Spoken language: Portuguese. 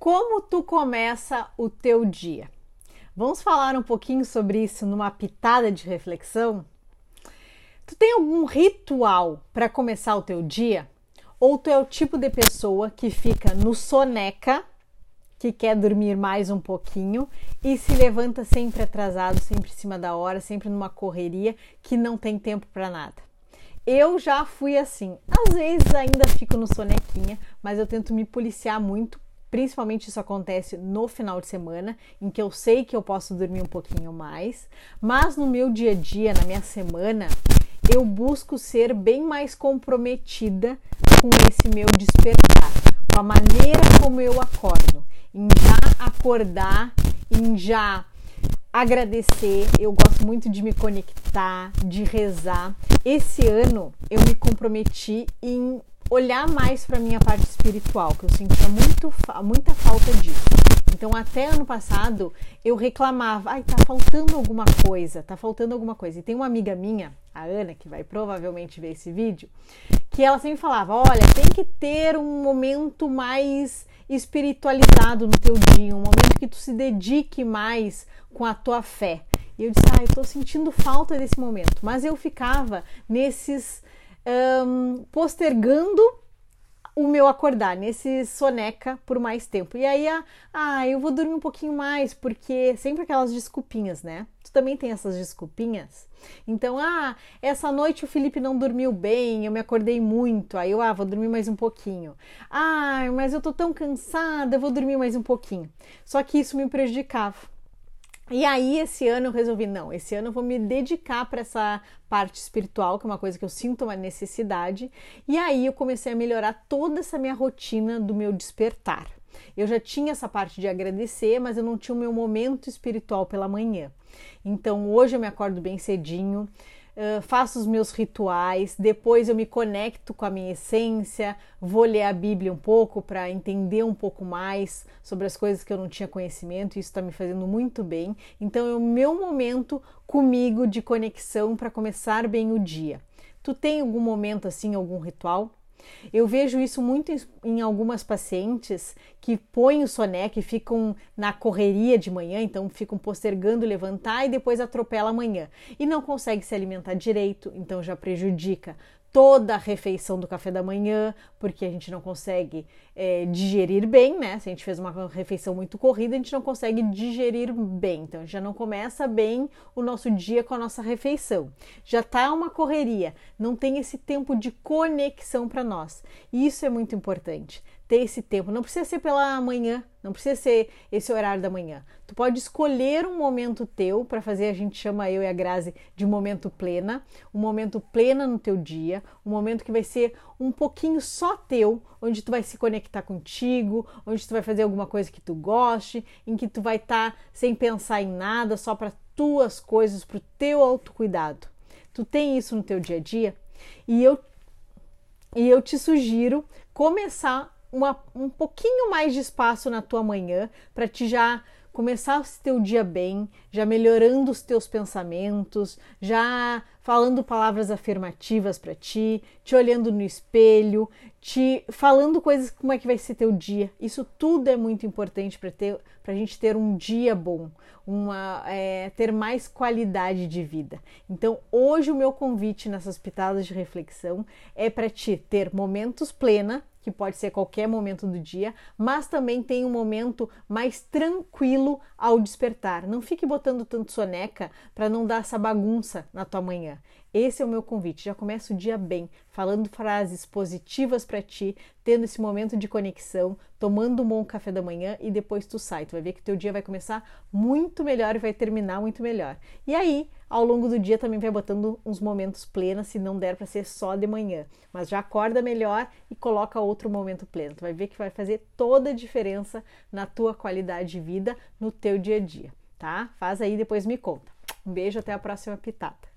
Como tu começa o teu dia? Vamos falar um pouquinho sobre isso numa pitada de reflexão? Tu tem algum ritual para começar o teu dia? Ou tu é o tipo de pessoa que fica no soneca, que quer dormir mais um pouquinho e se levanta sempre atrasado, sempre em cima da hora, sempre numa correria que não tem tempo para nada? Eu já fui assim. Às vezes ainda fico no sonequinha, mas eu tento me policiar muito Principalmente isso acontece no final de semana, em que eu sei que eu posso dormir um pouquinho mais, mas no meu dia a dia, na minha semana, eu busco ser bem mais comprometida com esse meu despertar, com a maneira como eu acordo, em já acordar, em já agradecer. Eu gosto muito de me conectar, de rezar. Esse ano eu me comprometi em olhar mais para minha parte espiritual, que eu sentia muito, muita falta disso. Então, até ano passado, eu reclamava, ai, tá faltando alguma coisa, tá faltando alguma coisa. E tem uma amiga minha, a Ana, que vai provavelmente ver esse vídeo, que ela sempre falava: olha, tem que ter um momento mais espiritualizado no teu dia, um momento que tu se dedique mais com a tua fé. E eu disse: ah, eu tô sentindo falta desse momento. Mas eu ficava nesses um, postergando o meu acordar nesse soneca por mais tempo. E aí, ah, eu vou dormir um pouquinho mais, porque sempre aquelas desculpinhas, né? Tu também tem essas desculpinhas? Então, ah, essa noite o Felipe não dormiu bem, eu me acordei muito, aí eu, ah, vou dormir mais um pouquinho. Ah, mas eu tô tão cansada, eu vou dormir mais um pouquinho. Só que isso me prejudicava. E aí, esse ano eu resolvi, não, esse ano eu vou me dedicar para essa parte espiritual, que é uma coisa que eu sinto uma necessidade. E aí eu comecei a melhorar toda essa minha rotina do meu despertar. Eu já tinha essa parte de agradecer, mas eu não tinha o meu momento espiritual pela manhã. Então hoje eu me acordo bem cedinho, faço os meus rituais, depois eu me conecto com a minha essência, vou ler a Bíblia um pouco para entender um pouco mais sobre as coisas que eu não tinha conhecimento, e isso está me fazendo muito bem. Então é o meu momento comigo de conexão para começar bem o dia. Tu tem algum momento assim, algum ritual? Eu vejo isso muito em algumas pacientes que põem o soneca e ficam na correria de manhã, então ficam postergando levantar e depois atropela amanhã. E não consegue se alimentar direito, então já prejudica toda a refeição do café da manhã, porque a gente não consegue é, digerir bem, né? Se a gente fez uma refeição muito corrida, a gente não consegue digerir bem. Então, já não começa bem o nosso dia com a nossa refeição. Já tá uma correria, não tem esse tempo de conexão para nós. E isso é muito importante ter esse tempo. Não precisa ser pela manhã, não precisa ser esse horário da manhã. Tu pode escolher um momento teu para fazer, a gente chama eu e a Grazi de momento plena, um momento plena no teu dia, um momento que vai ser um pouquinho só teu, onde tu vai se conectar contigo, onde tu vai fazer alguma coisa que tu goste, em que tu vai estar tá sem pensar em nada, só para tuas coisas, para o teu autocuidado. Tu tem isso no teu dia a dia? E eu e eu te sugiro começar uma, um pouquinho mais de espaço na tua manhã para te já começar o teu dia bem, já melhorando os teus pensamentos, já falando palavras afirmativas para ti, te olhando no espelho, te falando coisas como é que vai ser teu dia. Isso tudo é muito importante para ter para a gente ter um dia bom, uma é, ter mais qualidade de vida. Então hoje o meu convite nessas pitadas de reflexão é para te ter momentos plena que pode ser qualquer momento do dia, mas também tem um momento mais tranquilo ao despertar. Não fique botando tanto soneca para não dar essa bagunça na tua manhã. Esse é o meu convite. Já começa o dia bem, falando frases positivas para ti, tendo esse momento de conexão, tomando um bom café da manhã e depois tu sai. Tu vai ver que teu dia vai começar muito melhor e vai terminar muito melhor. E aí, ao longo do dia também vai botando uns momentos plenos, se não der para ser só de manhã, mas já acorda melhor e coloca outro momento pleno. Tu vai ver que vai fazer toda a diferença na tua qualidade de vida, no teu dia a dia, tá? Faz aí depois me conta. Um beijo, até a próxima pitada.